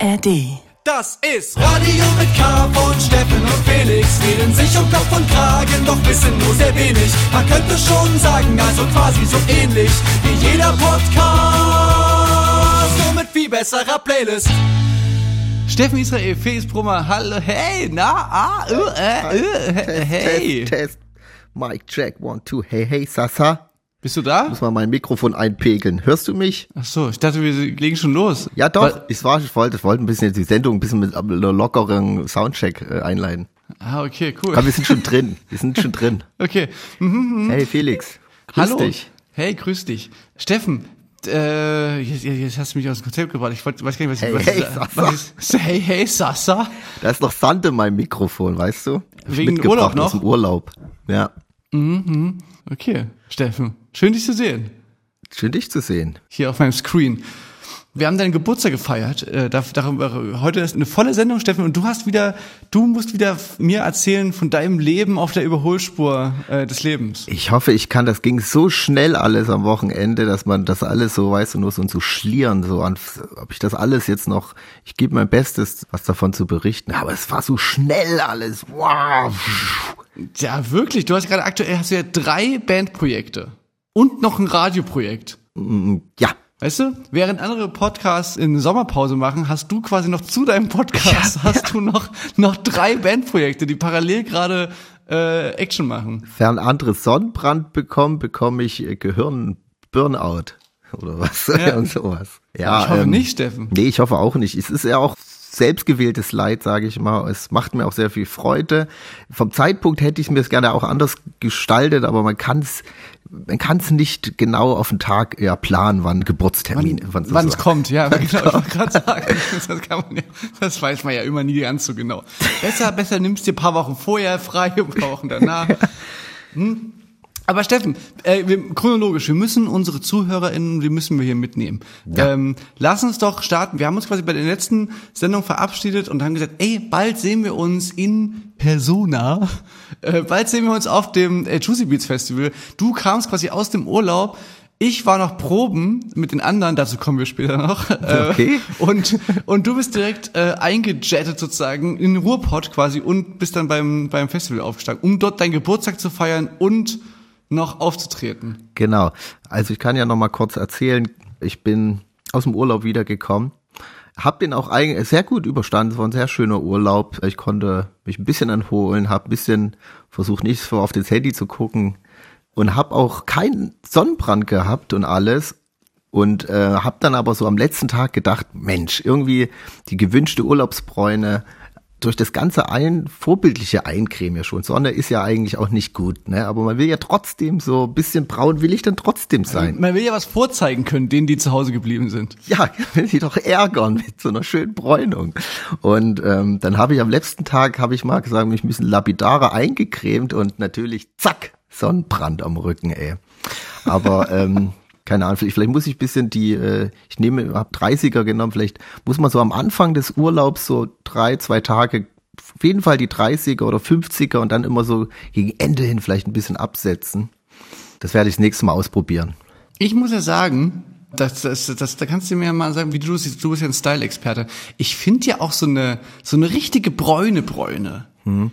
ARD. Das ist Radio mit K von Steffen und Felix. Reden sich um Kopf und Kragen, doch wissen nur sehr wenig. Man könnte schon sagen, also quasi so ähnlich wie jeder Podcast. Nur mit viel besserer Playlist. Steffen Israel, Felix Brummer, hallo, hey, na, ah, äh, äh, äh, hey. Test, Test. Mic check, one, two. Hey, hey, Sasa. Bist du da? Muss mal mein Mikrofon einpegeln. Hörst du mich? Ach so, ich dachte, wir legen schon los. Ja, doch. Weil- ich war, ich wollte, ich wollte ein bisschen die Sendung ein bisschen mit einem lockeren Soundcheck äh, einleiten. Ah, okay, cool. Aber wir sind schon drin. Wir sind schon drin. Okay. Mhm. Hey, Felix. Grüß Hallo. dich. Hey, grüß dich. Steffen, äh, jetzt, jetzt hast du mich aus dem Konzept gebracht. Ich wollte, weiß gar nicht, was ich, Hey, was hey, ich, Sasa. was ich, hey, hey, Sasa. Da ist noch Sand in meinem Mikrofon, weißt du? Ich Wegen mitgebracht Urlaub noch? Aus dem Urlaub. Ja. Okay, Steffen, schön dich zu sehen. Schön, dich zu sehen. Hier auf meinem Screen. Wir haben deinen Geburtstag gefeiert. Äh, darüber, heute ist eine volle Sendung, Steffen, und du hast wieder, du musst wieder mir erzählen von deinem Leben auf der Überholspur äh, des Lebens. Ich hoffe, ich kann, das ging so schnell alles am Wochenende, dass man das alles so, weißt du, nur so, so schlieren, so an, ob ich das alles jetzt noch, ich gebe mein Bestes, was davon zu berichten, aber es war so schnell alles, wow. Ja, wirklich. Du hast gerade aktuell hast du ja drei Bandprojekte und noch ein Radioprojekt. Ja, Weißt du, während andere Podcasts in Sommerpause machen, hast du quasi noch zu deinem Podcast hast du noch noch drei Bandprojekte, die parallel gerade äh, Action machen. fern andere Sonnenbrand bekommen, bekomme ich äh, Gehirn-Burnout oder was, Ja. und sowas. Ja, ich hoffe ähm, nicht, Steffen. Nee, ich hoffe auch nicht. Es ist ja auch selbstgewähltes Leid, sage ich mal. Es macht mir auch sehr viel Freude. Vom Zeitpunkt hätte ich mir es gerne auch anders gestaltet, aber man kann es man kann es nicht genau auf den Tag ja, planen, wann Geburtstermin, Wann es kommt, ja, genau, ich wollte gerade sagen, das, kann man ja, das weiß man ja immer nie ganz so genau. Besser, besser nimmst dir ein paar Wochen vorher frei, ein paar Wochen danach. Hm? Aber Steffen, äh, wir, chronologisch, wir müssen unsere ZuhörerInnen, die müssen wir hier mitnehmen. Ja. Ähm, lass uns doch starten. Wir haben uns quasi bei der letzten Sendung verabschiedet und haben gesagt, ey, bald sehen wir uns in Persona. Äh, bald sehen wir uns auf dem äh, Juicy Beats Festival. Du kamst quasi aus dem Urlaub. Ich war noch proben mit den anderen, dazu kommen wir später noch. Äh, Okay. Und, und du bist direkt äh, eingejettet sozusagen in Ruhrpott quasi und bist dann beim, beim Festival aufgestanden, um dort deinen Geburtstag zu feiern und noch aufzutreten. Genau. Also ich kann ja noch mal kurz erzählen, ich bin aus dem Urlaub wiedergekommen. Hab den auch eigentlich sehr gut überstanden. Es war ein sehr schöner Urlaub. Ich konnte mich ein bisschen erholen, hab ein bisschen versucht, nicht so auf das Handy zu gucken und hab auch keinen Sonnenbrand gehabt und alles. Und äh, hab dann aber so am letzten Tag gedacht, Mensch, irgendwie die gewünschte Urlaubsbräune durch das ganze ein vorbildliche Eincremen ja schon. Sonne ist ja eigentlich auch nicht gut, ne? Aber man will ja trotzdem so ein bisschen braun will ich dann trotzdem sein. Man will ja was vorzeigen können, denen, die zu Hause geblieben sind. Ja, will die doch ärgern mit so einer schönen Bräunung. Und ähm, dann habe ich am letzten Tag, habe ich mal gesagt, mich ein bisschen lapidarer eingecremt und natürlich zack, Sonnenbrand am Rücken, ey. Aber ähm, keine Ahnung, vielleicht, vielleicht muss ich ein bisschen die, äh, ich nehme, habe 30er genommen, vielleicht muss man so am Anfang des Urlaubs so drei, zwei Tage, auf jeden Fall die 30er oder 50er und dann immer so gegen Ende hin vielleicht ein bisschen absetzen. Das werde ich das nächste Mal ausprobieren. Ich muss ja sagen, das, das, das, da kannst du mir mal sagen, wie du siehst. Du bist ja ein Style-Experte. Ich finde ja auch so eine, so eine richtige Bräune Bräune.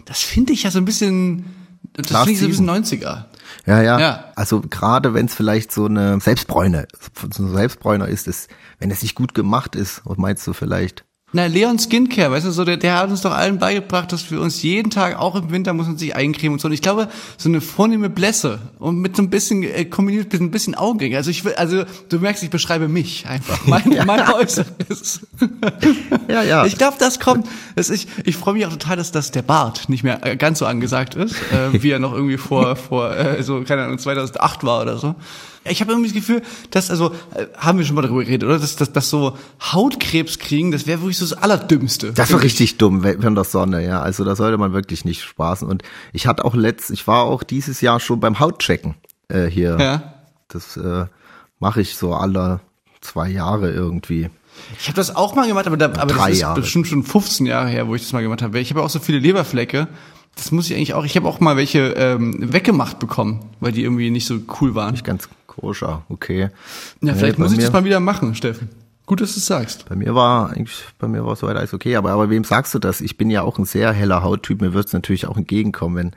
Das finde ich ja so ein bisschen, das finde ich so ein bisschen Sieben. 90er. Ja, ja. Ja. Also gerade wenn es vielleicht so eine Selbstbräune, so ein Selbstbräuner ist, ist, wenn es nicht gut gemacht ist, was meinst du vielleicht? Na, Leon Skincare, weißt du, so der, der hat uns doch allen beigebracht, dass wir uns jeden Tag, auch im Winter, muss man sich eincremen und so. Und ich glaube, so eine vornehme Blässe und mit so ein bisschen äh, kombiniert mit ein bisschen Augenring. Also ich will, also du merkst, ich beschreibe mich einfach, mein, mein Äußeres. Ja, ja. Ich glaube, das kommt. Das ich ich freue mich auch total, dass das der Bart nicht mehr äh, ganz so angesagt ist, äh, wie er noch irgendwie vor vor äh, so keine Ahnung 2008 war oder so. Ich habe irgendwie das Gefühl, dass also äh, haben wir schon mal darüber geredet, oder? Dass dass, dass so Hautkrebs kriegen, das wäre wirklich so das allerdümmste. Das war richtig dumm während der Sonne, ja. Also da sollte man wirklich nicht spaßen. Und ich hatte auch letzt, ich war auch dieses Jahr schon beim Hautchecken äh, hier. Ja. Das äh, mache ich so alle zwei Jahre irgendwie. Ich habe das auch mal gemacht, aber, da, aber das ist Jahre. bestimmt schon 15 Jahre her, wo ich das mal gemacht habe. Ich habe auch so viele Leberflecke. Das muss ich eigentlich auch. Ich habe auch mal welche ähm, weggemacht bekommen, weil die irgendwie nicht so cool waren. Nicht ganz koscher, okay. Ja, Nee, vielleicht bei muss ich mir- das mal wieder machen, Steffen. Gut, dass du es sagst. Bei mir war eigentlich, bei mir war soweit alles okay, aber, aber wem sagst du das? Ich bin ja auch ein sehr heller Hauttyp, mir wird es natürlich auch entgegenkommen, wenn,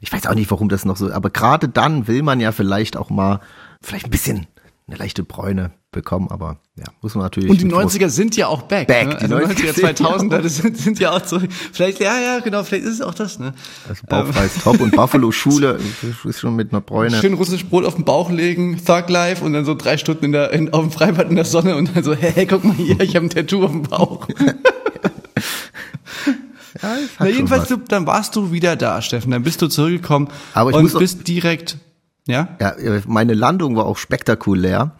ich weiß auch nicht, warum das noch so, aber gerade dann will man ja vielleicht auch mal, vielleicht ein bisschen eine leichte Bräune bekommen, aber ja, muss man natürlich. Und die 90er sind ja auch back. Back, ne? die Also 90er 90er, 2000er, das sind, sind ja auch so. Vielleicht, ja, ja, genau, vielleicht ist es auch das, ne? Also Bauchfreies Top und Buffalo Schule ist schon mit einer Bräune. Schön russisch Brot auf den Bauch legen, Thug Life und dann so drei Stunden in der, in, auf dem Freibad in der Sonne und dann so, hey, hey guck mal hier, ich habe ein Tattoo auf dem Bauch. Ja, Na, jedenfalls, du, dann warst du wieder da, Steffen. Dann bist du zurückgekommen Aber ich und muss bist direkt, ja? Ja, meine Landung war auch spektakulär,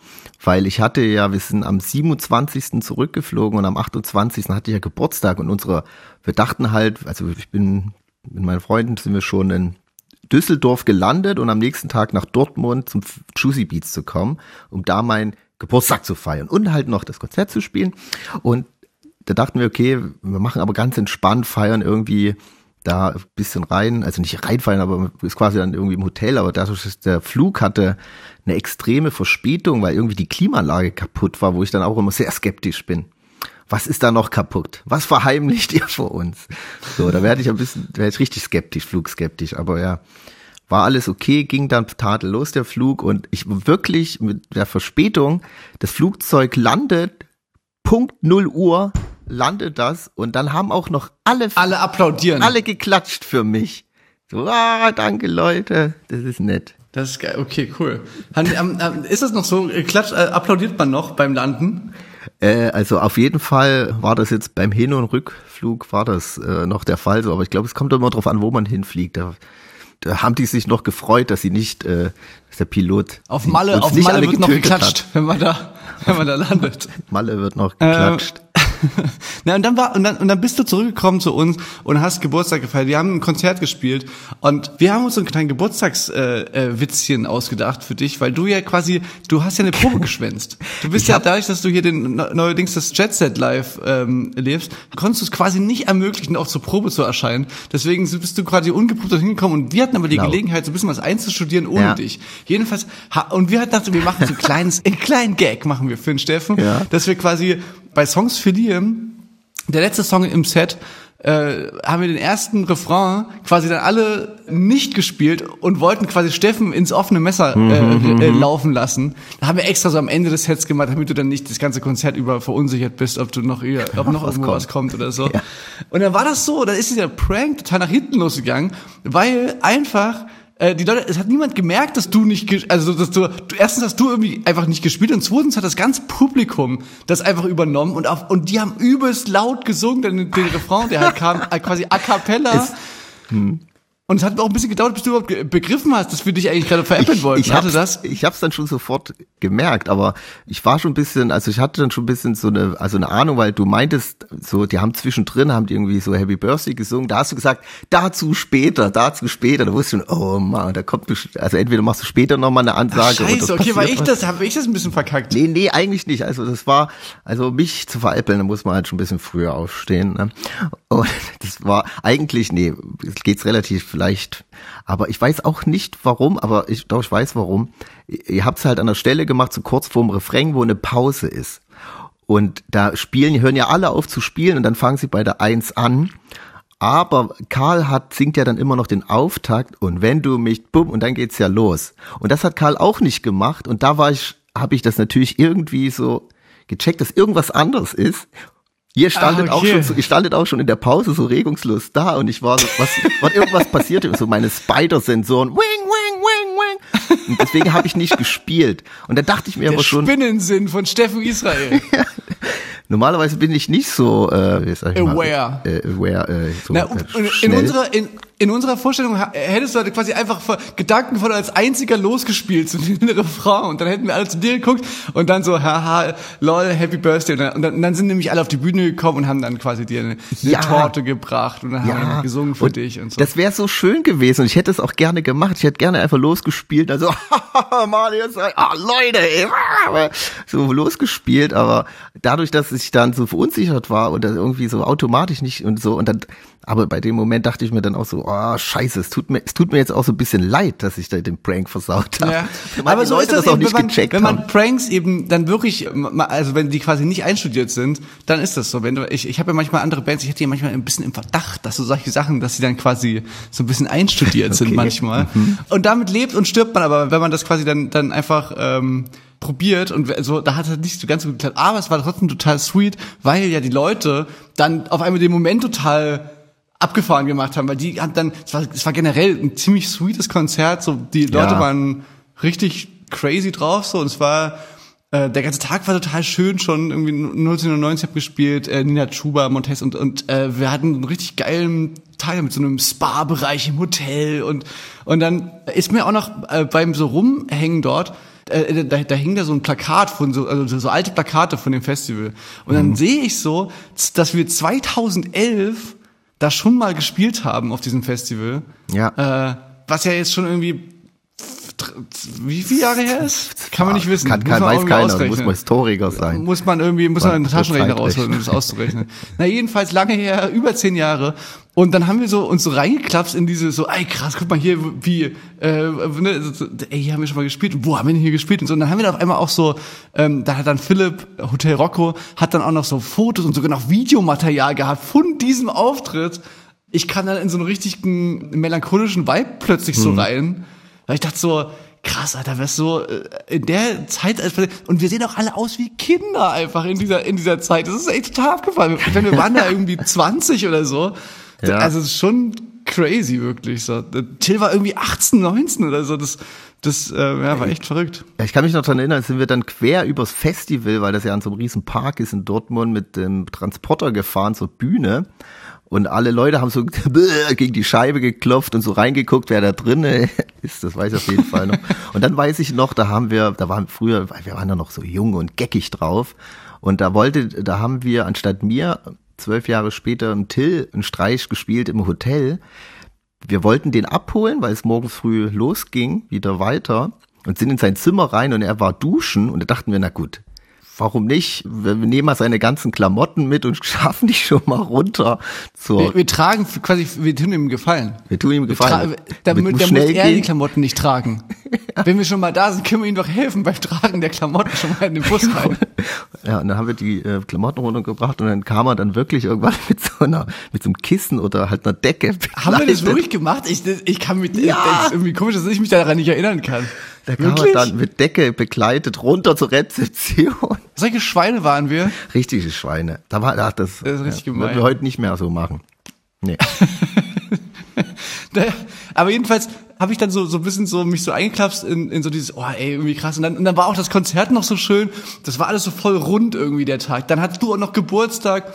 weil ich hatte ja, wir sind am 27. zurückgeflogen und am 28. hatte ich ja Geburtstag und unsere, wir dachten halt, also ich bin mit meinen Freunden sind wir schon in Düsseldorf gelandet und am nächsten Tag nach Dortmund zum Juicy Beats zu kommen, um da meinen Geburtstag zu feiern und halt noch das Konzert zu spielen. Und da dachten wir, okay, wir machen aber ganz entspannt, feiern irgendwie da ein bisschen rein, also nicht reinfallen, aber ist quasi dann irgendwie im Hotel, aber dadurch, dass der Flug hatte eine extreme Verspätung, weil irgendwie die Klimaanlage kaputt war, wo ich dann auch immer sehr skeptisch bin. Was ist da noch kaputt? Was verheimlicht ihr vor uns? So, da werde ich ein bisschen, werde ich richtig skeptisch, flugskeptisch, aber ja, war alles okay, ging dann tadellos der Flug und ich wirklich mit der Verspätung, das Flugzeug landet, Punkt 0 Uhr landet das und dann haben auch noch alle Alle applaudieren. alle geklatscht für mich. So, ah, danke Leute, das ist nett. Das ist geil. Okay, cool. Ist das noch so? äh, Klatscht, äh, applaudiert man noch beim Landen? Äh, also auf jeden Fall war das jetzt beim Hin- und Rückflug war das äh, noch der Fall so, aber ich glaube, es kommt immer drauf an, wo man hinfliegt. Da, da haben die sich noch gefreut, dass sie nicht, äh, dass der Pilot Auf Malle, auf Malle alle wird noch geklatscht, wenn man da, wenn man da landet. Hat. Malle wird noch geklatscht. Na, und dann war, und dann, und dann bist du zurückgekommen zu uns und hast Geburtstag gefeiert. Wir haben ein Konzert gespielt und wir haben uns so ein kleines Geburtstagswitzchen äh, Witzchen ausgedacht für dich, weil du ja quasi, du hast ja eine Probe geschwänzt. Du bist ja dadurch, dass du hier den neu- neuerdings das Jet Set Live ähm, lebst, konntest du es quasi nicht ermöglichen, auch zur Probe zu erscheinen. Deswegen bist du quasi ungeprobt dorthin gekommen und wir hatten aber die Genau. Gelegenheit, so ein bisschen was einzustudieren ohne Ja. dich. Jedenfalls, ha- und wir hatten gedacht, wir machen so ein kleines, einen kleinen Gag machen wir für den Steffen, Ja. dass wir quasi bei Songs für Liam, der letzte Song im Set, äh, haben wir den ersten Refrain quasi dann alle nicht gespielt und wollten quasi Steffen ins offene Messer Mhm, äh, äh, laufen lassen. Da haben wir extra so am Ende des Sets gemacht, damit du dann nicht das ganze Konzert über verunsichert bist, ob du noch, eher- ob noch Was kommt. was kommt oder so. Und dann war das so, dann ist dieser Prank total nach hinten losgegangen, weil einfach äh, die Leute, es hat niemand gemerkt, dass du nicht, also dass du, du, erstens hast du irgendwie einfach nicht gespielt und zweitens hat das ganze Publikum das einfach übernommen und auf, und die haben übelst laut gesungen, den, den Refrain, der halt kam, äh, quasi a cappella. Und es hat auch ein bisschen gedauert, bis du überhaupt begriffen hast, dass wir dich eigentlich gerade veräppeln wollten. ich Hatte hab's, das? ich hab's dann schon sofort gemerkt, aber ich war schon ein bisschen, also ich hatte dann schon ein bisschen so eine, also eine Ahnung, weil du meintest, so, die haben zwischendrin, haben die irgendwie so Happy Birthday gesungen, da hast du gesagt, dazu später, dazu später, da wusste ich schon, oh Mann, da kommt, also entweder machst du später nochmal eine Ansage. oder Scheiße, okay, war ich das, habe ich das ein bisschen verkackt? Nee, nee, eigentlich nicht. Also das war, also mich zu veräppeln, da muss man halt schon ein bisschen früher aufstehen. Ne? Und das war eigentlich, nee, es geht's relativ leicht. Aber ich weiß auch nicht warum, aber ich doch, ich weiß warum. Ihr habt's halt an der Stelle gemacht, so kurz vorm Refrain, wo eine Pause ist. Und da spielen, hören ja alle auf zu spielen und dann fangen sie bei der Eins an. Aber Karl hat, singt ja dann immer noch den Auftakt und wenn du mich, bumm, und dann geht's ja los. Und das hat Karl auch nicht gemacht und da war ich, habe ich das natürlich irgendwie so gecheckt, dass irgendwas anderes ist. Ihr standet Ah, auch okay. schon, so, ihr standet auch schon in der Pause so regungslos da und ich war so, was, was irgendwas passierte, so meine Spider-Sensoren, wing, wing, wing, wing. Und deswegen habe ich nicht gespielt. Und da dachte ich mir Der aber schon, Spinnensinn von Steffen Israel. normalerweise bin ich nicht so, äh, wie sag ich mal, Aware. äh, aware, äh, so Na, und in, unserer, in, in unserer Vorstellung hättest du halt quasi einfach gedankenvoll als einziger losgespielt zu den Refrain und dann hätten wir alle zu dir geguckt und dann so, haha, lol, happy birthday und dann, und dann, und dann sind nämlich alle auf die Bühne gekommen und haben dann quasi dir eine, eine Ja. Torte gebracht und dann haben wir ja, gesungen für dich und so. Das wäre so schön gewesen und ich hätte es auch gerne gemacht. Ich hätte gerne einfach losgespielt, also Marius, ah, Leute, ey, ah, so losgespielt, aber dadurch, dass ich dann so verunsichert war und das irgendwie so automatisch nicht und so und dann, aber bei dem Moment dachte ich mir dann auch so, oh, scheiße, es tut mir, es tut mir jetzt auch so ein bisschen leid, dass ich da den Prank versaut habe. Ja. Aber so Leute ist das, auch eben, nicht wenn man, gecheckt wenn man haben. Pranks eben dann wirklich, also wenn die quasi nicht einstudiert sind, dann ist das so. Wenn du, ich, ich habe ja manchmal andere Bands, ich hätte ja manchmal ein bisschen im Verdacht, dass so solche Sachen, dass sie dann quasi so ein bisschen einstudiert sind Okay. manchmal. Und damit lebt und stirbt man aber, wenn man das quasi dann, dann einfach ähm, probiert und so, da hat es nicht so ganz so geklappt. Aber es war trotzdem total sweet, weil ja die Leute dann auf einmal den Moment total abgefahren gemacht haben, weil die haben dann, es war, es war generell ein ziemlich sweetes Konzert, so die Leute Ja. waren richtig crazy drauf, so und es war äh, der ganze Tag war total schön schon, irgendwie 1990 hab gespielt, äh, Nina Chuba, Montes und, und äh, wir hatten einen richtig geilen Teil mit so einem Spa-Bereich im Hotel und, und dann ist mir auch noch äh, beim so rumhängen dort, äh, da, da hing da so ein Plakat von so, also so- alte Plakate von dem Festival. Und dann sehe ich so, dass wir 2011 da schon mal gespielt haben auf diesem Festival. Ja. Äh, was ja jetzt schon irgendwie wie viele Jahre her ist? Kann man nicht wissen. Kann, Muss kann, man weiß keiner, ausrechnen. muss man Historiker sein. Muss man irgendwie, muss man einen Taschenrechner rausholen, um das auszurechnen. Na, jedenfalls lange her, über zehn Jahre. Und dann haben wir so uns so reingeklapst in diese so, ey krass, guck mal hier, wie, äh, ne, so, ey, hier haben wir schon mal gespielt. Wo haben wir denn hier gespielt? Und so. Und dann haben wir da auf einmal auch so, ähm, da hat dann Philipp, Hotel Rocco, hat dann auch noch so Fotos und sogar noch Videomaterial gehabt von diesem Auftritt. Ich kam dann in so einen richtigen melancholischen Vibe plötzlich so rein. Weil ich dachte so, krass, Alter, was so äh, in der Zeit und wir sehen auch alle aus wie Kinder einfach in dieser in dieser Zeit. Das ist echt total abgefallen. Wenn wir waren da irgendwie 20 oder so. Ja. Also es ist schon crazy wirklich so. Till war irgendwie 18, 19 oder so. Das das äh, ja, war echt verrückt. Ja, ich kann mich noch daran erinnern, sind wir dann quer übers Festival, weil das ja an so einem riesen Park ist in Dortmund, mit dem Transporter gefahren zur Bühne. Und alle Leute haben so gegen die Scheibe geklopft und so reingeguckt, wer da drinne ist. Das weiß ich auf jeden Fall noch. Und dann weiß ich noch, da haben wir, da waren früher, wir waren ja noch so jung und geckig drauf. Und da wollte, da haben wir anstatt mir zwölf Jahre später im Till einen Streich gespielt im Hotel. Wir wollten den abholen, weil es morgens früh losging, wieder weiter und sind in sein Zimmer rein und er war duschen und da dachten wir, na gut, warum nicht? Wir nehmen mal seine ganzen Klamotten mit und schaffen die schon mal runter zur, Wir, wir tragen quasi, wir tun ihm Gefallen. wir tun ihm Gefallen. damit, Mit der muss er die gehen. Klamotten nicht tragen. Wenn wir schon mal da sind, können wir ihm doch helfen beim Tragen der Klamotten schon mal in den Bus rein. Ja, und dann haben wir die äh, Klamotten runtergebracht und dann kam er dann wirklich irgendwann mit so einer, mit so einem Kissen oder halt einer Decke. Haben wir das wirklich gemacht? Ich, ich kann mich, Ja. das ist irgendwie komisch, dass ich mich daran nicht erinnern kann. Da kam er dann mit Decke begleitet runter zur Rezeption. Solche Schweine waren wir. Richtige Schweine. Da war, ach, das, Das ist richtig ja, gemein. wir heute nicht mehr so machen. Nee. Aber jedenfalls habe ich dann so, so ein bisschen so mich so eingeklapst in, in so dieses, oh ey, irgendwie krass. Und dann, und dann war auch das Konzert noch so schön. Das war alles so voll rund irgendwie der Tag. Dann hattest du auch noch Geburtstag.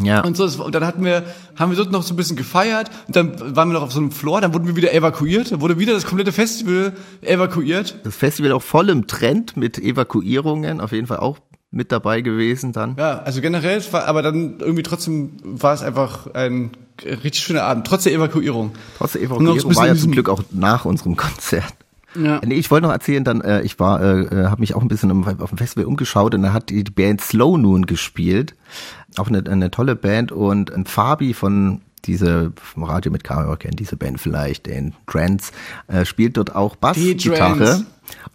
Ja. Und so, und dann hatten wir, haben wir dort noch so ein bisschen gefeiert, und dann waren wir noch auf so einem Floor, dann wurden wir wieder evakuiert, dann wurde wieder das komplette Festival evakuiert. Das Festival auch voll im Trend mit Evakuierungen, auf jeden Fall auch mit dabei gewesen dann. Ja, also generell, war, aber dann irgendwie trotzdem war es einfach ein richtig schöner Abend, trotz der Evakuierung. Trotz der so Evakuierung bisschen war ja zum Glück auch nach unserem Konzert. Ja. Nee, ich wollte noch erzählen, dann äh, ich war, äh, äh, habe mich auch ein bisschen auf dem Festival umgeschaut und da hat die Band Slow Noon gespielt, auch eine, eine tolle Band und ein Fabi von diese vom Radio mit Kamera kennt diese Band vielleicht, den Trance, äh, spielt dort auch Bassgitarre.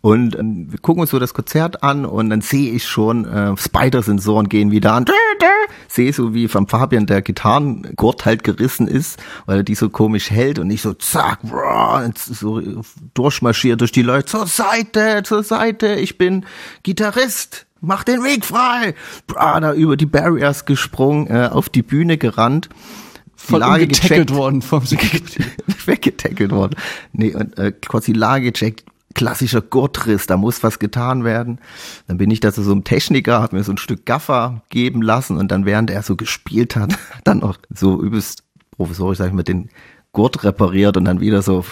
Und ähm, wir gucken uns so das Konzert an und dann sehe ich schon, äh, Spider-Sensoren gehen wieder an. Sehe so, wie vom Fabian der Gitarrengurt halt gerissen ist, weil er die so komisch hält und ich so zack, und so durchmarschiert durch die Leute. Zur Seite, zur Seite, ich bin Gitarrist. Mach den Weg frei! Brrr, da über die Barriers gesprungen, äh, auf die Bühne gerannt. Die Voll Lage gecheckt worden vom Security. weggetackelt worden. Nee, und äh, kurz die Lage gecheckt. Klassischer Gurtriss, da muss was getan werden. Dann bin ich da zu so einem Techniker, hab mir so ein Stück Gaffer geben lassen und dann, während er so gespielt hat, dann noch so übelst professorisch, sag ich mal, den Gurt repariert und dann wieder so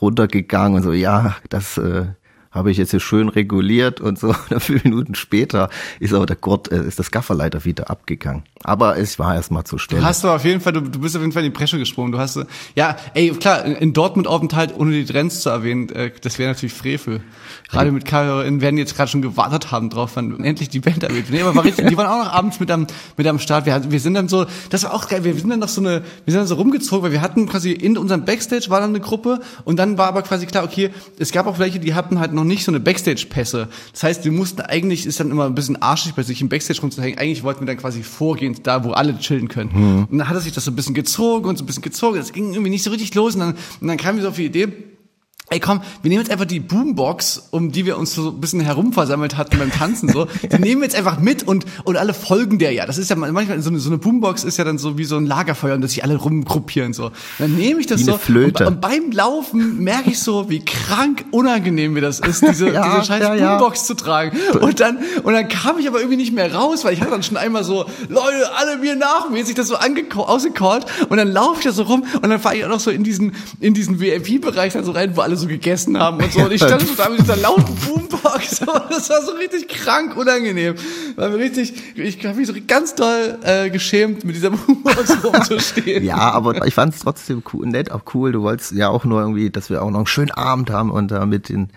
runtergegangen und so, ja, das äh, habe ich jetzt hier schön reguliert und so. Und fünf Minuten später ist aber der Gurt, äh, ist das Gafferleiter wieder abgegangen. Aber es war erstmal zur Stelle. Du hast aber auf jeden Fall, du, du bist auf jeden Fall in die Bresche gesprungen. Du hast, äh, ja, ey, klar, in Dortmund Aufenthalt, ohne die Trends zu erwähnen, äh, das wäre natürlich Frevel. Gerade mit KhörerInnen werden jetzt gerade schon gewartet haben drauf, wann endlich die Band erwähnt. Nee, aber war richtig, die waren auch noch abends mit am, mit am Start. Wir, wir sind dann so, das war auch geil, wir sind dann noch so eine, wir sind dann so rumgezogen, weil wir hatten quasi in unserem Backstage war dann eine Gruppe und dann war aber quasi klar, okay, es gab auch welche, die hatten halt noch nicht so eine Backstage-Pässe. Das heißt, wir mussten eigentlich, ist dann immer ein bisschen arschig bei sich im Backstage rumzuhängen, eigentlich wollten wir dann quasi vorgehen, da wo alle chillen können. Mhm. Und dann hat er sich das so ein bisschen gezogen und so ein bisschen gezogen, das ging irgendwie nicht so richtig los und dann, und dann kam wir so auf die Idee, Ey, komm, wir nehmen jetzt einfach die Boombox, um die wir uns so ein bisschen herumversammelt hatten beim Tanzen, so. Die nehmen wir jetzt einfach mit und, und alle folgen der ja. Das ist ja manchmal, so eine, so eine Boombox ist ja dann so wie so ein Lagerfeuer und dass sich alle rumgruppieren, so. dann nehme ich das wie so. Und, und, beim Laufen merke ich so, wie krank unangenehm mir das ist, diese, ja, diese scheiß ja, ja. Boombox zu tragen. Und dann, und dann kam ich aber irgendwie nicht mehr raus, weil ich hatte dann schon einmal so, Leute, alle mir nachmäßig das so ausgecallt und dann laufe ich da so rum und dann fahre ich auch noch so in diesen, in diesen VIP-Bereich dann so rein, wo alle so gegessen haben und so. Und ich stand so da mit dieser lauten Boombox. Das war so richtig krank unangenehm. War mir richtig, ich habe mich so ganz doll äh, geschämt, mit dieser Boombox rumzustehen. ja, aber ich fand es trotzdem cool, nett, auch cool. Du wolltest ja auch nur irgendwie, dass wir auch noch einen schönen Abend haben und da mit den,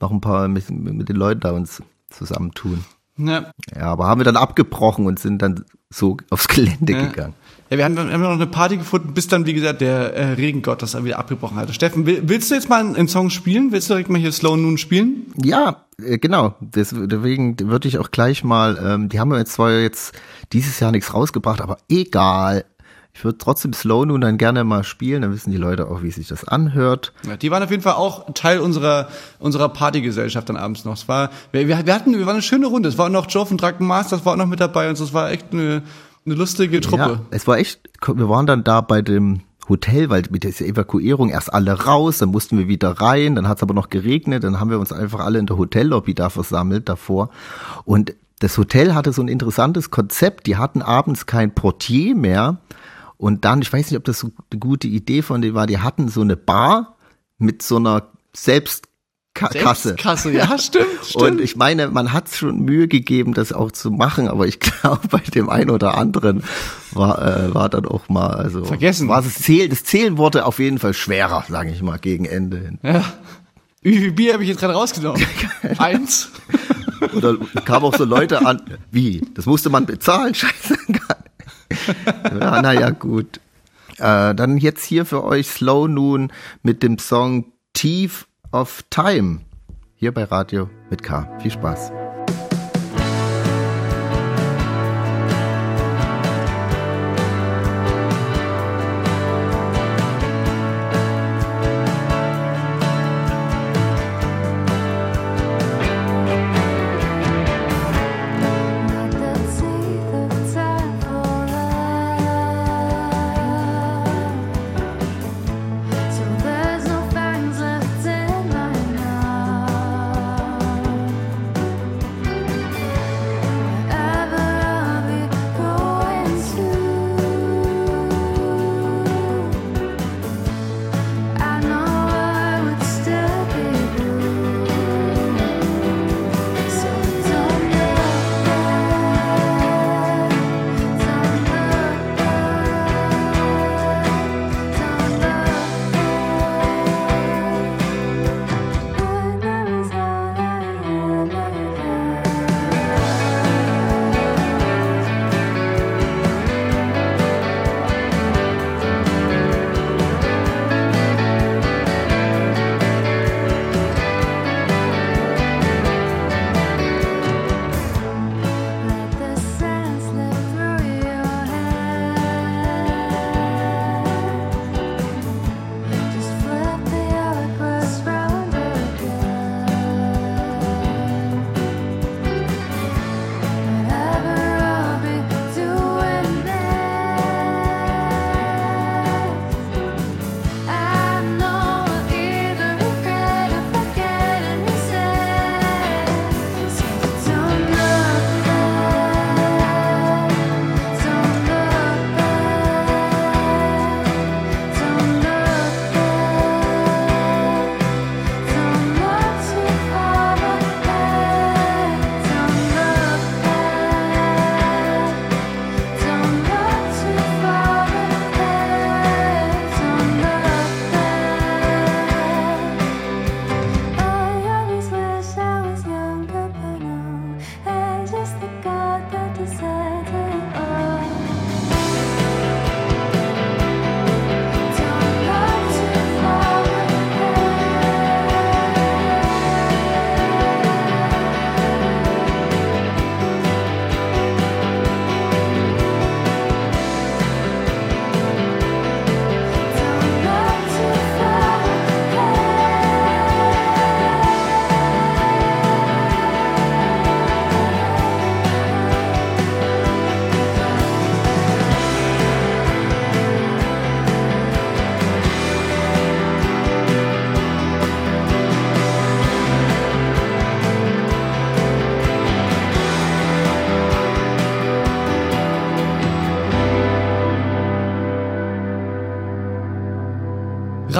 noch ein paar, mit, mit den Leuten da uns zusammentun. Ja. ja, aber haben wir dann abgebrochen und sind dann so aufs Gelände Ja. gegangen. Ja, wir haben, wir haben noch eine Party gefunden, bis dann, wie gesagt, der äh, Regengott das dann wieder abgebrochen hatte. Steffen, will, willst du jetzt mal einen, einen Song spielen? Willst du direkt mal hier Slow Noon spielen? Ja, äh, genau. Deswegen würde ich auch gleich mal, ähm, die haben wir jetzt zwar jetzt dieses Jahr nichts rausgebracht, aber egal. Ich würde trotzdem Slow Noon dann gerne mal spielen, dann wissen die Leute auch, wie sich das anhört. Ja, die waren auf jeden Fall auch Teil unserer unserer Partygesellschaft dann abends noch. Es war, wir, wir hatten, wir waren eine schöne Runde. Es war noch Joe von Draken Masters war auch noch mit dabei und so. Es war echt eine, eine lustige Truppe. Ja, es war echt, wir waren dann da bei dem Hotel, weil mit dieser Evakuierung erst alle raus, dann mussten wir wieder rein, dann hat es aber noch geregnet, dann haben wir uns einfach alle in der Hotellobby da versammelt davor. Und das Hotel hatte so ein interessantes Konzept, die hatten abends kein Portier mehr. Und dann, ich weiß nicht, ob das so eine gute Idee von denen war, die hatten so eine Bar mit so einer Selbstkasse. Kasse, ja, stimmt, stimmt. Und ich meine, man hat schon Mühe gegeben, das auch zu machen, aber ich glaube, bei dem einen oder anderen war, äh, war dann auch mal, also Vergessen. War das, Zähl, das Zählen wurde auf jeden Fall schwerer, sage ich mal, gegen Ende hin. ja. Wie viel Bier habe ich jetzt gerade rausgenommen? Eins. Oder kamen auch so Leute an, wie, das musste man bezahlen, scheiße. ja, naja, gut. Äh, dann jetzt hier für euch Slow Noon mit dem Song Thief of Time. Hier bei Radio mit K. Viel Spaß.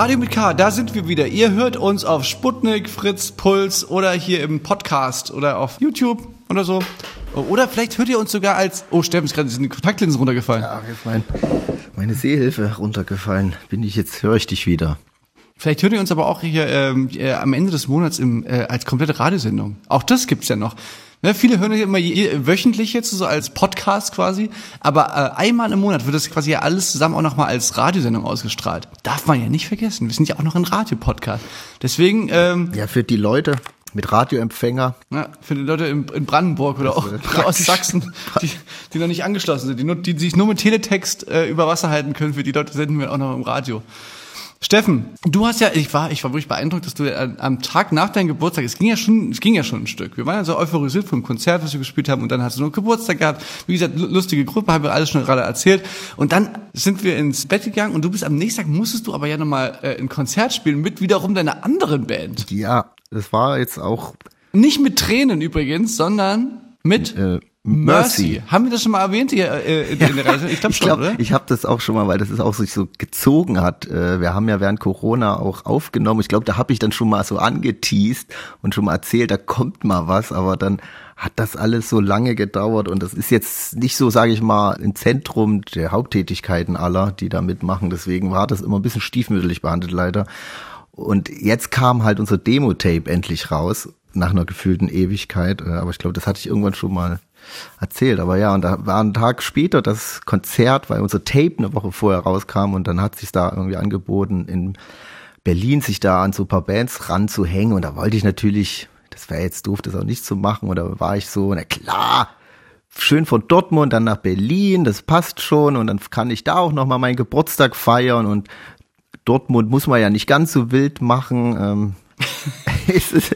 Radio mit K, da sind wir wieder. Ihr hört uns auf Sputnik, Fritz, Puls oder hier im Podcast oder auf YouTube oder so. Oder vielleicht hört ihr uns sogar als. Oh, Steffen, ist gerade sind die Kontaktlinsen runtergefallen. Ja, jetzt mein, meine Sehhilfe runtergefallen. Bin ich jetzt, höre ich dich wieder. Vielleicht hört ihr uns aber auch hier ähm, äh, am Ende des Monats im, äh, als komplette Radiosendung. Auch das gibt's ja noch. Ne, viele hören ja immer je, wöchentlich jetzt so als Podcast quasi, aber äh, einmal im Monat wird das quasi ja alles zusammen auch nochmal als Radiosendung ausgestrahlt. Darf man ja nicht vergessen. Wir sind ja auch noch ein Radiopodcast. Deswegen, ähm, Ja, für die Leute mit Radioempfänger. ja, für die Leute in, in Brandenburg oder auch aus Sachsen, die, die noch nicht angeschlossen sind, die, nur, die sich nur mit Teletext äh, über Wasser halten können, für die Leute senden wir auch noch im Radio. Steffen, du hast ja, ich war, ich war wirklich beeindruckt, dass du äh, am Tag nach deinem Geburtstag, es ging ja schon, es ging ja schon ein Stück. Wir waren ja so euphorisiert vom Konzert, was wir gespielt haben, und dann hast du noch Geburtstag gehabt. Wie gesagt, lu- lustige Gruppe, haben wir alles schon gerade erzählt. Und dann sind wir ins Bett gegangen und du bist am nächsten Tag musstest du aber ja nochmal äh, ein Konzert spielen mit wiederum deiner anderen Band. Ja, das war jetzt auch Nicht mit Tränen übrigens, sondern mit äh, Mercy. Mercy. Haben wir das schon mal erwähnt hier äh, in der Reise? Ich glaube Ich schon, glaube, oder? ich habe das auch schon mal, weil das ist auch sich so gezogen hat. Äh, Wir haben ja während Corona auch aufgenommen. Ich glaube, da habe ich dann schon mal so angeteased und schon mal erzählt, da kommt mal was, aber dann hat das alles so lange gedauert und das ist jetzt nicht so, sage ich mal, im Zentrum der Haupttätigkeiten aller, die da mitmachen. Deswegen war das immer ein bisschen stiefmütterlich behandelt leider. Und jetzt kam halt unser Demo-Tape endlich raus, nach einer gefühlten Ewigkeit. Äh, Aber ich glaube, das hatte ich irgendwann schon mal erzählt. Aber ja, und da war ein Tag später das Konzert, weil unser Tape eine Woche vorher rauskam und dann hat sich da irgendwie angeboten, in Berlin sich da an so ein paar Bands ranzuhängen. Und da wollte ich natürlich, das wäre jetzt doof, das auch nicht zu machen. Und da war ich so, na klar, schön von Dortmund dann nach Berlin, das passt schon. Und dann kann ich da auch nochmal meinen Geburtstag feiern. Und Dortmund muss man ja nicht ganz so wild machen. Ähm,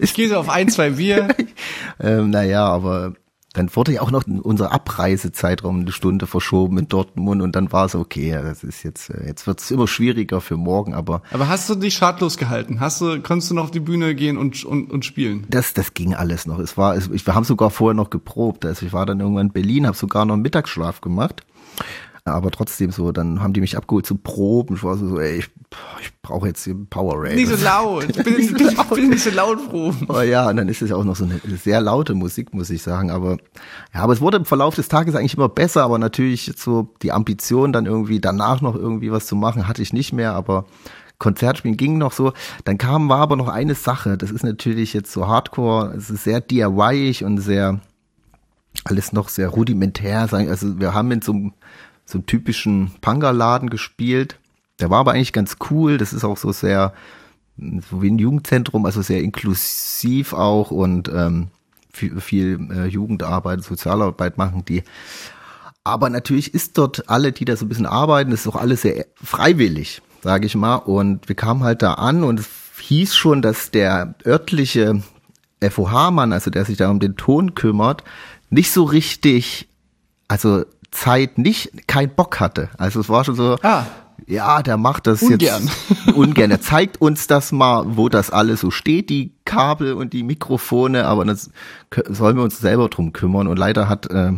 Ich gehe so auf ein, zwei Bier. ähm, naja, aber dann wurde ja auch noch unser Abreisezeitraum eine Stunde verschoben in Dortmund und dann war es okay, das ist jetzt, äh, jetzt wird es immer schwieriger für morgen, aber Aber hast du dich schadlos gehalten? Hast du, konntest du noch auf die Bühne gehen und, und, und spielen? das, das ging alles noch. Es war, es, wir haben sogar vorher noch geprobt. Also ich war dann irgendwann in Berlin, habe sogar noch einen Mittagsschlaf gemacht. Aber trotzdem so, dann haben die mich abgeholt zum Proben. Ich war so, ey, ich, ich brauche jetzt hier Power Rate. Nicht so laut. Ich bin, ich bin, ich bin nicht so laut, Ruhm. Aber ja, und dann ist es ja auch noch so eine sehr laute Musik, muss ich sagen. Aber ja, aber es wurde im Verlauf des Tages eigentlich immer besser, aber natürlich so die Ambition, dann irgendwie danach noch irgendwie was zu machen, hatte ich nicht mehr, aber Konzertspielen ging noch so. Dann kam, war aber noch eine Sache. Das ist natürlich jetzt so Hardcore, es ist sehr DIY-ig und sehr, alles noch sehr rudimentär. Also wir haben in so einem, so einem typischen Punkerladen gespielt. Der war aber eigentlich ganz cool. Das ist auch so sehr, so wie ein Jugendzentrum, also sehr inklusiv auch und ähm, viel, viel äh, Jugendarbeit, Sozialarbeit machen die. Aber natürlich ist dort alle, die da so ein bisschen arbeiten, ist auch alles sehr freiwillig, sage ich mal. Und wir kamen halt da an und es hieß schon, dass der örtliche FOH-Mann, also der sich da um den Ton kümmert, nicht so richtig, also Zeit nicht, kein Bock hatte. Also es war schon so, Ah. ja, der macht das Ungern. jetzt ungern. Er zeigt uns das mal, wo das alles so steht, die Kabel und die Mikrofone, aber das sollen wir uns selber drum kümmern. Und leider hat äh,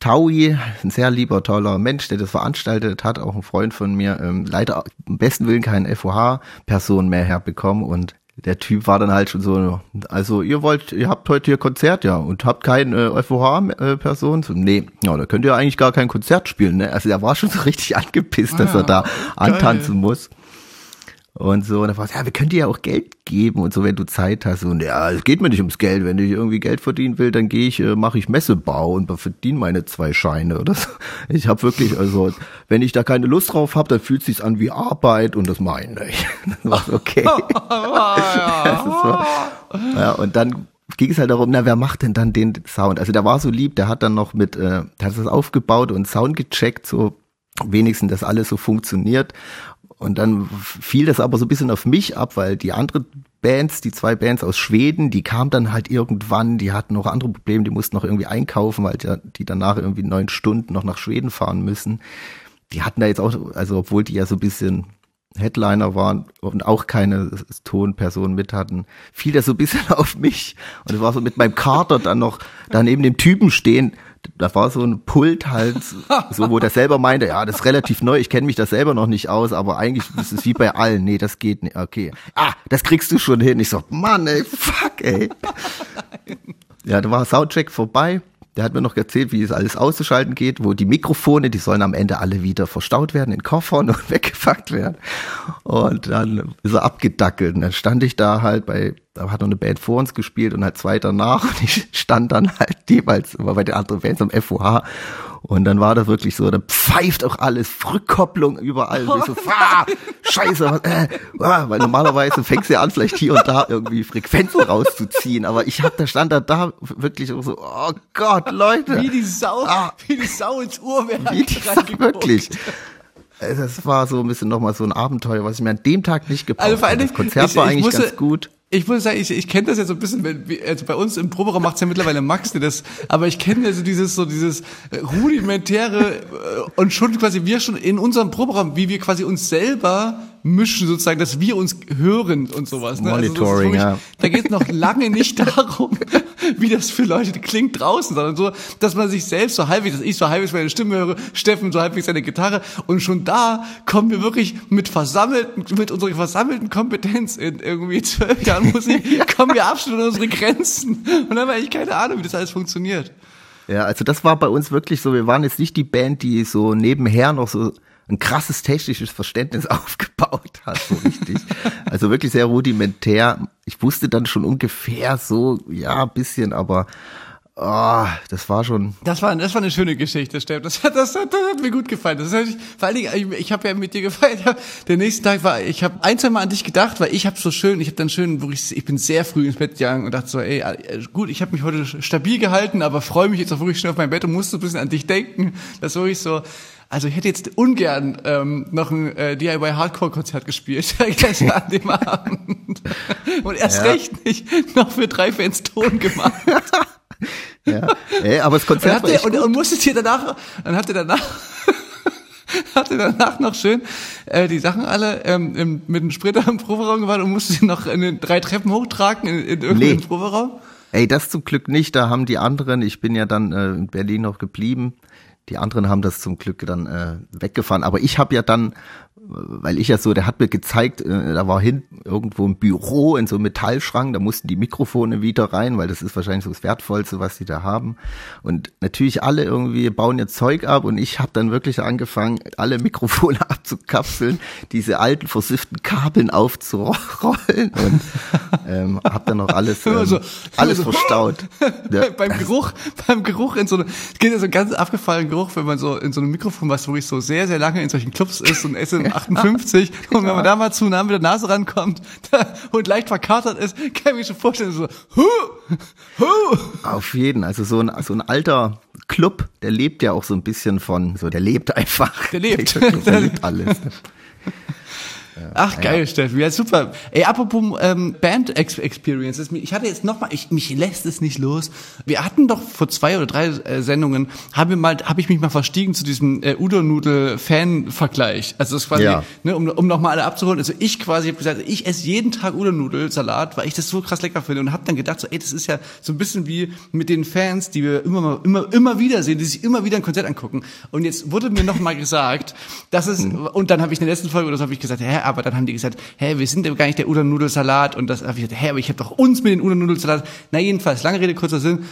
Taui, ein sehr lieber, toller Mensch, der das veranstaltet hat, auch ein Freund von mir, ähm, leider am besten Willen keine FOH-Person mehr herbekommen und der Typ war dann halt schon so, also ihr wollt, ihr habt heute hier Konzert, ja, und habt keine äh, FOH-Person? So, nee, ja, da könnt ihr eigentlich gar kein Konzert spielen, ne? Also er war schon so richtig angepisst, dass er da antanzen muss. Und so, und da war es, ja, wir können dir ja auch Geld geben und so, wenn du Zeit hast. Und ja, es geht mir nicht ums Geld. Wenn ich irgendwie Geld verdienen will, dann gehe ich, äh, mache ich Messebau und verdiene meine zwei Scheine oder so. Ich habe wirklich, also, wenn ich da keine Lust drauf habe, dann fühlt es sich an wie Arbeit und das meine ich. Das war okay. So. Ja, und dann ging es halt darum, na, wer macht denn dann den Sound? Also der war so lieb, der hat dann noch mit, äh, der hat das aufgebaut und Sound gecheckt, so wenigstens, dass alles so funktioniert. Und dann fiel das aber so ein bisschen auf mich ab, weil die anderen Bands, die zwei Bands aus Schweden, die kamen dann halt irgendwann, die hatten noch andere Probleme, die mussten noch irgendwie einkaufen, weil die danach irgendwie neun Stunden noch nach Schweden fahren müssen. Die hatten da jetzt auch, also obwohl die ja so ein bisschen Headliner waren und auch keine Tonperson mit hatten, fiel das so ein bisschen auf mich. Und es war so mit meinem Kater dann noch da neben dem Typen stehen. Da war so ein Pult halt, so wo der selber meinte, ja, das ist relativ neu, ich kenne mich da selber noch nicht aus, aber eigentlich ist es wie bei allen. Nee, das geht nicht. Okay. Ah, das kriegst du schon hin. Ich so, Mann, ey, fuck, ey. Ja, da war Soundcheck vorbei. Der hat mir noch erzählt, wie es alles auszuschalten geht, wo die Mikrofone, die sollen am Ende alle wieder verstaut werden in Koffern und weggepackt werden. Und dann ist er abgedackelt. Und dann stand ich da halt bei, da hat noch eine Band vor uns gespielt und halt zwei danach. Und ich stand dann halt jeweils immer bei den anderen Bands am FOH. Und dann war da wirklich so, dann pfeift auch alles, Rückkopplung überall. Und ich so, ah, scheiße, was, äh, ah, weil normalerweise fängst du ja an, vielleicht hier und da irgendwie Frequenzen rauszuziehen. Aber ich hab, da stand da, da wirklich so, oh Gott, Leute. Wie die Sau, Ah. wie die Sau ins Uhrwerk Wie die Sau, wirklich. Äh, Das war so ein bisschen nochmal so ein Abenteuer, was ich mir an dem Tag nicht gebraucht Also vor habe. Das Konzert ich- war ich eigentlich musste- ganz gut. Ich muss sagen, ich, ich kenne das ja so ein bisschen, wenn, also bei uns im Proberaum macht's ja mittlerweile Max, der das, aber ich kenne also dieses so dieses äh, rudimentäre äh, und schon quasi wir schon in unserem Proberaum, wie wir quasi uns selber mischen sozusagen, dass wir uns hören und sowas. Ne? Also Monitoring, wirklich- ja. Da geht es noch lange nicht darum, wie das für Leute klingt draußen, sondern so, dass man sich selbst so halbwegs, dass ich so halbwegs meine Stimme höre, Steffen so halbwegs seine Gitarre und schon da kommen wir wirklich mit versammelten, mit unserer versammelten Kompetenz in irgendwie zwölf Jahren Musik, kommen wir absolut an unsere Grenzen und dann haben eigentlich keine Ahnung, wie das alles funktioniert. Ja, also das war bei uns wirklich so, wir waren jetzt nicht die Band, die so nebenher noch so ein krasses technisches Verständnis aufgebaut hat, so richtig. also wirklich sehr rudimentär. Ich wusste dann schon ungefähr so, ja, ein bisschen, aber oh, das war schon, Das war, das war eine schöne Geschichte, Steff. Das, hat- das, hat- das hat mir gut gefallen. Das hat, ich- vor allen Dingen, ich, ich habe ja mit dir gefeiert. Der nächste Tag war, ich habe ein, zwei Mal an dich gedacht, weil ich habe so schön, ich habe dann schön, wirklich, ich bin sehr früh ins Bett gegangen und dachte so, ey, äh, gut, ich habe mich heute stabil gehalten, aber freue mich jetzt auch wirklich schnell auf mein Bett und musste ein bisschen an dich denken. Das wirklich so, also ich hätte jetzt ungern ähm, noch ein äh, DIY Hardcore Konzert gespielt gestern an dem Abend und erst Ja. recht nicht noch für drei Fans Ton gemacht. ja. Ey, aber das Und, Konzert habt war ihr, echt und, gut. und musstet ihr danach, dann habt ihr danach, ihr danach noch schön äh, die Sachen alle ähm, im, mit dem Spritter im Proberaum gewartet und musstet sie noch in den drei Treppen hochtragen in, in irgendeinem Nee. Proberaum? Ey, das zum Glück nicht. Da haben die anderen, ich bin ja dann äh, in Berlin noch geblieben. Die anderen haben das zum Glück dann äh, weggefahren. Aber ich habe ja dann, weil ich ja so, der hat mir gezeigt, äh, da war hinten irgendwo ein Büro in so einem Metallschrank, da mussten die Mikrofone wieder rein, weil das ist wahrscheinlich so das Wertvollste, was die da haben. Und natürlich alle irgendwie bauen ihr Zeug ab und ich habe dann wirklich angefangen, alle Mikrofone abzukapseln, diese alten versifften Kabeln aufzurollen und ähm, habe dann noch alles, ähm, so- alles so- verstaut. Ja. beim Geruch, beim Geruch in so eine, es geht ja so ein ganz abgefallenen Geruch, wenn man so in so einem Mikrofon, was wirklich so sehr, sehr lange in solchen Clubs ist und SM58 und wenn man da mal zu nah mit der Nase rankommt da, und leicht verkatert ist, kann ich mir schon vorstellen, so, hu, hu. Auf jeden, also so ein, so ein alter Club, der lebt ja auch so ein bisschen von, so der lebt einfach. Der lebt. der lebt alles. Ach geil, Steffi, ja super. Ey, apropos ähm, Band Ex Experiences, ich hatte jetzt noch mal, ich, mich lässt es nicht los. Wir hatten doch vor zwei oder drei äh, Sendungen, habe mal, habe ich mich mal verstiegen zu diesem äh, Udon-Nudel-Fan-Vergleich. Also das ist quasi, Ja. ne, um, um noch mal alle abzuholen. Also ich quasi habe gesagt, ich esse jeden Tag Udon-Nudelsalat, weil ich das so krass lecker finde und habe dann gedacht, so, ey, das ist ja so ein bisschen wie mit den Fans, die wir immer mal, immer, immer wieder sehen, die sich immer wieder ein Konzert angucken. Und jetzt wurde mir noch mal gesagt, dass es und dann habe ich in der letzten Folge oder so habe ich gesagt, hä, aber dann haben die gesagt, hä, wir sind ja gar nicht der Udon-Nudelsalat und das habe ich gesagt, hä, aber ich habe doch uns mit den Udon-Nudelsalat. Na jedenfalls, lange Rede kurzer Sinn.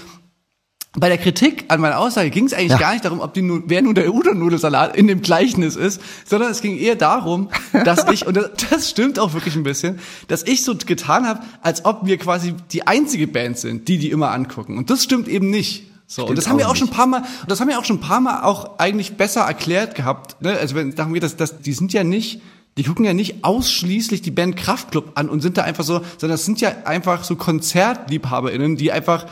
Bei der Kritik an meiner Aussage ging es eigentlich Ja. gar nicht darum, ob die wer nun der Udon-Nudelsalat in dem Gleichnis ist, sondern es ging eher darum, dass ich, und das, das stimmt auch wirklich ein bisschen, dass ich so getan habe, als ob wir quasi die einzige Band sind, die die immer angucken. Und das stimmt eben nicht. So, und Stimmt das haben wir auch auch schon ein paar Mal, und das haben wir auch schon ein paar Mal auch eigentlich besser erklärt gehabt. Ne? Also wenn darum geht, dass, dass die sind ja nicht, die gucken ja nicht ausschließlich die Band Kraftklub an und sind da einfach so, sondern das sind ja einfach so KonzertliebhaberInnen, die einfach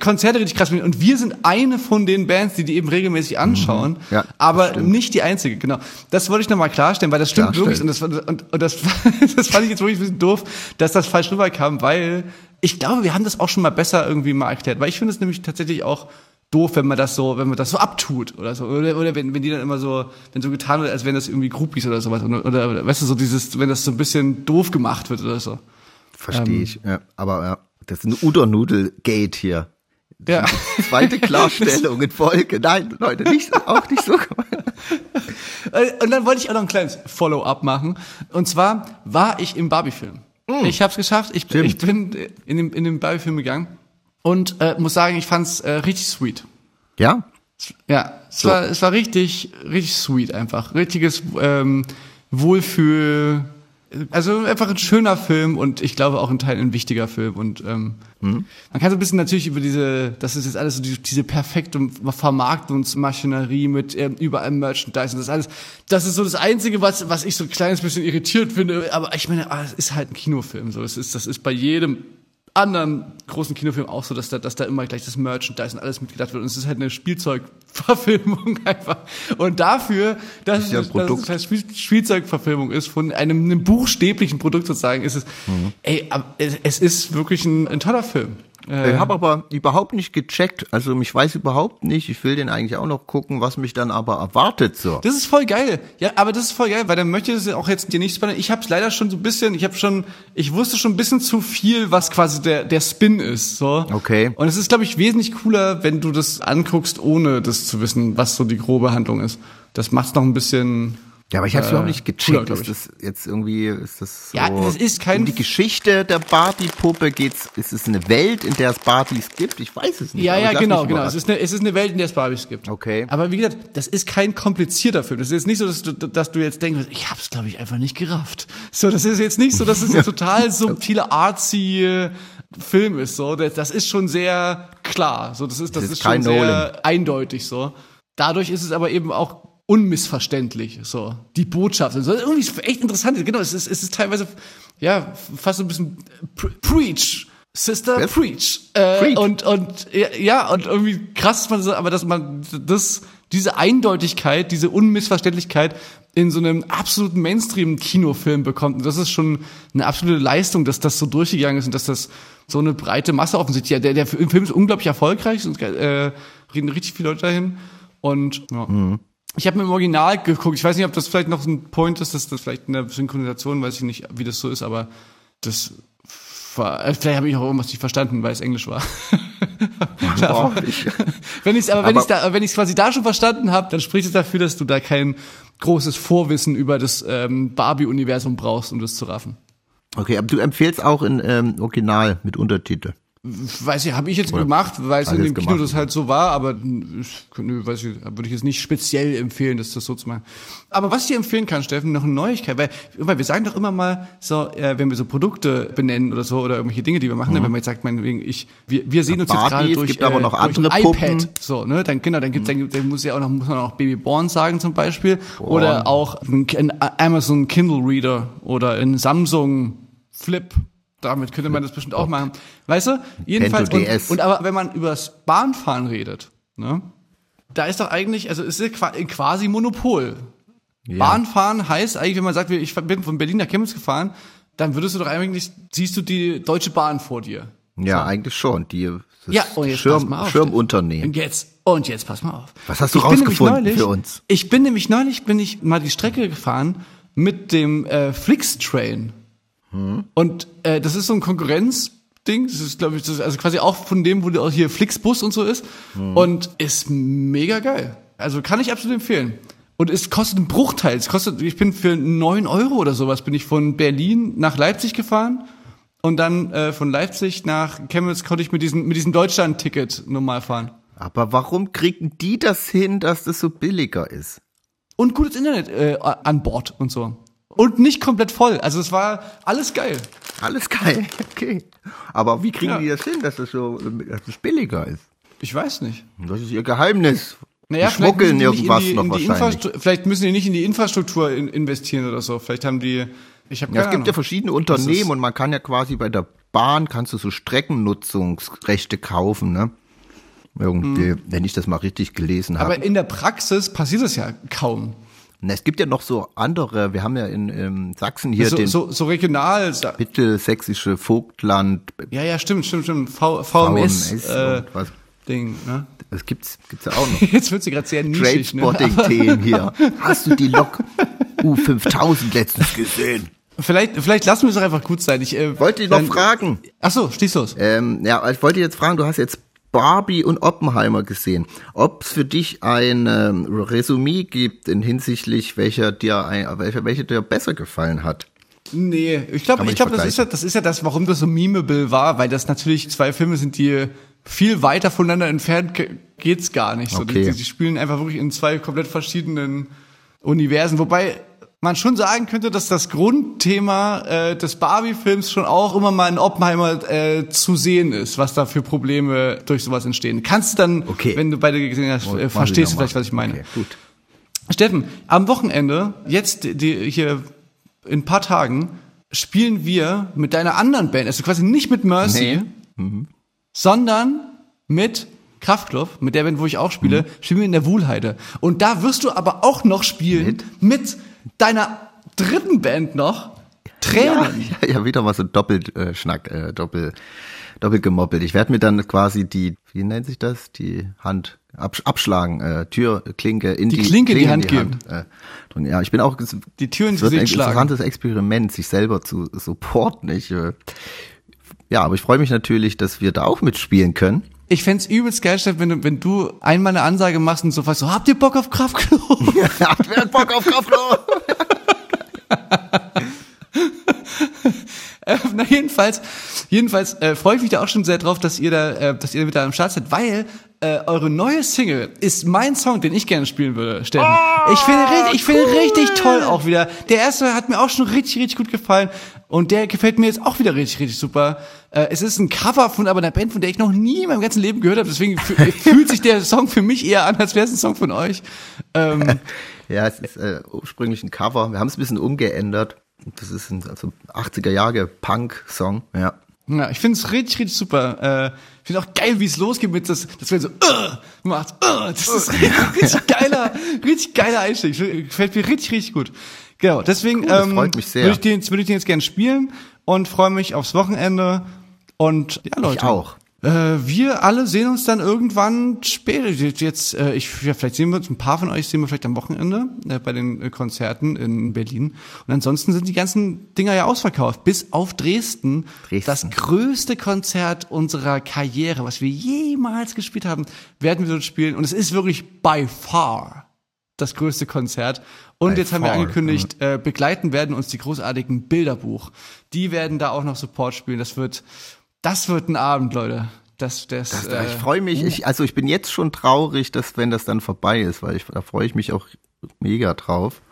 Konzerte richtig krass finden. Und wir sind eine von den Bands, die die eben regelmäßig anschauen, Mhm. Ja, aber nicht die einzige, genau. Das wollte ich nochmal klarstellen, weil das stimmt Klarstellen. wirklich und das, und, und das, das fand ich jetzt wirklich ein bisschen doof, dass das falsch rüberkam, weil ich glaube, wir haben das auch schon mal besser irgendwie mal erklärt, weil ich finde es nämlich tatsächlich auch doof, wenn man das so, wenn man das so abtut oder so. Oder, oder wenn, wenn die dann immer so, wenn so getan wird, als wären das irgendwie Groupies oder sowas. Oder, oder, oder weißt du, so dieses, wenn das so ein bisschen doof gemacht wird oder so. Verstehe ich. Ja, aber ja, das ist ein Udernudel-Gate hier. Ja. Zweite Klarstellung in Folge. Nein, Leute, nicht, auch nicht so. Und dann wollte ich auch noch ein kleines Follow-up machen. Und zwar war ich im Barbie-Film. Ich habe es geschafft. Ich, Stimmt. ich bin in den, in den Barbie-Film gegangen und äh, muss sagen, ich fand's äh, richtig sweet. Ja? Ja, es war es war richtig richtig sweet einfach, richtiges ähm, Wohlfühl. Also einfach ein schöner Film und ich glaube auch in Teilen ein wichtiger Film und ähm, man kann so ein bisschen natürlich über diese, das ist jetzt alles so die, diese perfekte Vermarktungsmaschinerie mit ähm, überall Merchandise und das alles. Das ist so das Einzige, was was ich so ein kleines bisschen irritiert finde. Aber ich meine, ah, es ist halt ein Kinofilm, so es ist das ist bei jedem anderen großen Kinofilm auch so, dass da, dass da immer gleich das Merchandise und alles mitgedacht wird. Und es ist halt eine Spielzeugverfilmung einfach. Und dafür, dass, Ist ja ein es, dass es Spiel Spielzeugverfilmung ist, von einem, einem buchstäblichen Produkt sozusagen, ist es, Mhm. ey, es ist wirklich ein, ein toller Film. Äh, Ich habe aber überhaupt nicht gecheckt. Also ich weiß überhaupt nicht, ich will den eigentlich auch noch gucken, was mich dann aber erwartet so. Das ist voll geil. Ja, aber das ist voll geil, weil dann möchte ich das auch jetzt dir nicht spoilern. Ich habe es leider schon so ein bisschen, ich habe schon, ich wusste schon ein bisschen zu viel, was quasi der der Spin ist, so. Okay. Und es ist glaube ich wesentlich cooler, wenn du das anguckst, ohne das zu wissen, was so die grobe Handlung ist. Das macht's noch ein bisschen Ja, aber ich habe es Äh, überhaupt nicht cooler, gecheckt. glaub Ist das jetzt irgendwie, ist das so Ja, das ist kein- um die Geschichte der Barbie-Puppe geht's, ist es eine Welt, in der es Barbies gibt? Ich weiß es nicht. Ja, ja, genau, genau. Es ist, eine, es ist eine Welt, in der es Barbies gibt. Okay. Aber wie gesagt, das ist kein komplizierter Film. Das ist jetzt nicht so, dass du, dass du jetzt denkst, ich hab's, glaube ich, einfach nicht gerafft. So, das ist jetzt nicht so, dass es ein total subtile, artsy äh, Film ist. So, das, das ist schon sehr klar. So, das ist, das ist ist, schon sehr Nolan. eindeutig. So, dadurch ist es aber eben auch unmissverständlich. So, die Botschaft. Also, irgendwie ist echt interessant. Genau, es ist, es ist teilweise ja fast so ein bisschen pre Preach. Sister Was? Preach. Äh, Preach. Und, und ja, und irgendwie krass, dass man so, aber dass man das, diese Eindeutigkeit, diese Unmissverständlichkeit in so einem absoluten Mainstream-Kinofilm bekommt. Und das ist schon eine absolute Leistung, dass das so durchgegangen ist und dass das so eine breite Masse offensichtlich. Ja, der, der Film ist unglaublich erfolgreich, und äh, reden richtig viele Leute dahin. Und ja. Ich habe mir im Original geguckt. Ich weiß nicht, ob das vielleicht noch ein Point ist, dass das vielleicht in der Synchronisation, weiß ich nicht, wie das so ist, aber das war, vielleicht habe ich auch irgendwas nicht verstanden, weil es Englisch war. Boah, ich, wenn ich aber wenn ich da wenn ich quasi da schon verstanden habe, dann spricht es dafür, dass du da kein großes Vorwissen über das ähm, Barbie Universum brauchst, um das zu raffen. okay, aber du empfehlst auch in ähm, Original mit Untertitel. Weiß ich, habe ich jetzt gemacht, weil es in dem Kino gemacht, das halt so war, aber nö, weiß ich, würde ich jetzt nicht speziell empfehlen, das, das so zu machen. Aber was ich dir empfehlen kann, Steffen, noch eine Neuigkeit, weil, weil wir sagen doch immer mal so, äh, wenn wir so Produkte benennen oder so oder irgendwelche Dinge, die wir machen, ne, wenn man jetzt sagt, meinetwegen, ich, wir, wir sehen uns Barbie, jetzt gerade es durch, gibt aber noch durch andere Puppen. iPad, so, ne, dann genau, dann gibt, dann, dann muss ja auch noch, muss man auch Babyborn sagen zum Beispiel oder auch ein, ein Amazon Kindle Reader oder ein Samsung Flip. Damit könnte man das bestimmt auch machen. Weißt du? Jedenfalls. Und, und aber wenn man über das Bahnfahren redet, ne? Da ist doch eigentlich, also es ist qua- quasi Monopol. Bahnfahren heißt eigentlich, wenn man sagt, ich bin von Berlin nach Chemnitz gefahren, dann würdest du doch eigentlich, siehst du die Deutsche Bahn vor dir. Ja, eigentlich schon. Die Ja, und jetzt pass Schirm, mal auf. Schirmunternehmen. Und jetzt, und jetzt pass mal auf. Was hast du Ich rausgefunden neulich, für uns? Ich bin nämlich neulich, bin ich mal die Strecke gefahren mit dem äh, Flix-Train. Und äh, das ist so ein Konkurrenzding. Das ist, glaube ich, das ist also quasi auch von dem, wo auch hier Flixbus und so ist. Hm. Und ist mega geil. Also kann ich absolut empfehlen. Und es kostet einen Bruchteil. Es kostet, ich bin für neun Euro oder sowas, bin ich von Berlin nach Leipzig gefahren. Und dann äh, von Leipzig nach Chemnitz konnte ich mit diesem, mit diesem Deutschland-Ticket normal fahren. Aber warum kriegen die das hin, dass das so billiger ist? Und gutes Internet äh, an Bord und so. Und nicht komplett voll. Also es war alles geil. Alles geil, okay. Aber wie kriegen Ja. die das hin, dass es so, dass es billiger ist? Ich weiß nicht. Das ist ihr Geheimnis. Naja, die vielleicht müssen schmuggeln irgendwas in die, noch wahrscheinlich. Vielleicht müssen die nicht in die Infrastruktur in, investieren oder so. Vielleicht haben die. Ich habe Ja, es gibt ja verschiedene Unternehmen und man kann ja quasi bei der Bahn kannst du so Streckennutzungsrechte kaufen, ne? Irgendwie, wenn ich das mal richtig gelesen habe. Hm. Aber in der Praxis passiert das ja kaum. Na, es gibt ja noch so andere, wir haben ja in ähm, Sachsen hier So, den so, so regional. mittelsächsische Vogtland, Ja, ja, stimmt, stimmt, stimmt. V, VMS, VMS äh, und was. Ding, ne? Das gibt's, gibt's ja auch noch. Jetzt wird sie gerade sehr nischig. Ne? Trainspotting-Themen hier. Hast du die Lok U5000 letztens gesehen? Vielleicht, vielleicht lassen wir es doch einfach gut sein. Ich äh, Wollte ich noch fragen. Ach so, stehst los. Ähm, ja, ich wollte jetzt fragen, du hast jetzt Barbie und Oppenheimer gesehen. Ob es für dich ein ähm, Resümee gibt in hinsichtlich welcher dir ein, welcher, welcher dir besser gefallen hat? Nee, ich glaube, ich glaube, das ist ja, das ist ja das, warum das so memeable war, weil das natürlich zwei Filme sind, die viel weiter voneinander entfernt ge- geht's gar nicht. So, Okay. die, die spielen einfach wirklich in zwei komplett verschiedenen Universen, wobei man schon sagen könnte, dass das Grundthema äh, des Barbie-Films schon auch immer mal in Oppenheimer äh, zu sehen ist, was da für Probleme durch sowas entstehen. Kannst du dann, Okay. wenn du beide gesehen hast, äh, verstehst du vielleicht, was ich meine. Okay, gut. Steffen, am Wochenende, jetzt die, hier in ein paar Tagen, spielen wir mit deiner anderen Band, also quasi nicht mit Mercy, sondern mit Kraftklub, mit der Band, wo ich auch spiele, Mhm. spielen wir in der Wuhlheide. Und da wirst du aber auch noch spielen mit, deiner dritten Band noch, Tränen. Ja, ja, wieder mal so doppelt äh, äh, doppel, doppelt gemoppelt. Ich werde mir dann quasi die, wie nennt sich das, die Hand absch abschlagen, äh, Türklinke in Die die, Klinke in die Klinge Hand Äh, und ja, ich bin auch Die Tür ins ein Gesicht schlagen. interessantes Experiment, sich selber zu supporten. Ich, äh, ja, aber ich freue mich natürlich, dass wir da auch mitspielen können. Ich fänd's übelst geil, Steffen, wenn du, wenn du einmal eine Ansage machst und so fragst, so, habt ihr Bock auf Kraftklub? Ja, wer hat Bock auf Kraftlo? Äh, na jedenfalls, jedenfalls äh, freue ich mich da auch schon sehr drauf, dass ihr da, äh, dass ihr wieder am Start seid, weil äh, eure neue Single ist mein Song, den ich gerne spielen würde, Steffen. ich finde, richtig, ich finde richtig toll auch wieder. Der erste hat mir auch schon richtig, richtig gut gefallen und der gefällt mir jetzt auch wieder richtig, richtig super. Äh, es ist ein Cover von aber einer Band, von der ich noch nie in meinem ganzen Leben gehört habe, deswegen fü- fühlt sich der Song für mich eher an, als wäre es ein Song von euch. Ähm, Ja, es ist äh, ursprünglich ein Cover. Wir haben es ein bisschen umgeändert. Das ist ein also 80er Jahre Punk-Song. Ja. Ja, ich finde es richtig, richtig super. Äh, ich finde auch geil, wie es losgeht mit das, das wenn so uh, macht. Uh, das ist richtig, richtig geiler, richtig geiler Einstieg. Gefällt mir richtig, richtig gut. Genau, deswegen Cool, ähm, freut mich sehr. würde ich den, würde ich den jetzt gerne spielen und freue mich aufs Wochenende. Und ja, Leute. Ich auch. Äh, wir alle sehen uns dann irgendwann später. Jetzt, äh, ich, ja, vielleicht sehen wir uns, ein paar von euch sehen wir vielleicht am Wochenende äh, bei den äh, Konzerten in Berlin. Und ansonsten sind die ganzen Dinger ja ausverkauft. Bis auf Dresden. Dresden. Das größte Konzert unserer Karriere, was wir jemals gespielt haben, werden wir dort spielen. Und es ist wirklich by far das größte Konzert. Und By jetzt haben wir angekündigt, äh, begleiten werden uns die großartigen Bilderbuch. Die werden da auch noch Support spielen. Das wird, das wird ein Abend, Leute. Das, das, Das, äh, ich freue mich, ich, also ich bin jetzt schon traurig, dass wenn das dann vorbei ist, weil ich, da freue ich mich auch mega drauf.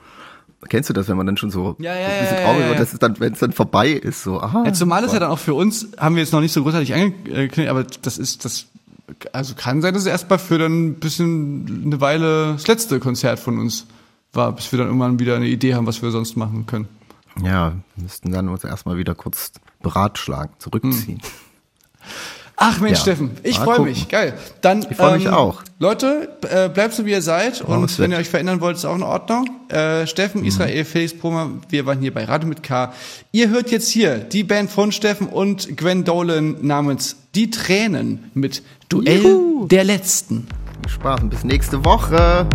Kennst du das, wenn man dann schon so Ja, ja, ein bisschen traurig ja, ja. wird, dass es dann, wenn es dann vorbei ist, so, aha. Ja, zumal es ja dann auch für uns, haben wir jetzt noch nicht so großartig angekündigt, aber das ist, das, also kann sein, dass es erstmal für dann ein bisschen eine Weile das letzte Konzert von uns war, bis wir dann irgendwann wieder eine Idee haben, was wir sonst machen können. Ja, wir müssten dann uns erstmal wieder kurz beratschlagen, zurückziehen. Ach Mensch, Ja. Steffen, ich freue mich, geil. Dann, Ich freu mich auch. Leute, äh, bleibt so wie ihr seid und was wenn wird. ihr euch verändern wollt, ist auch in Ordnung. Äh, Steffen, Israel, Felix Promer, wir waren hier bei Radio mit K. Ihr hört jetzt hier die Band von Steffen und Gwen Dolan namens Die Tränen mit Duell Juhu. der Letzten. Viel Spaß und bis nächste Woche.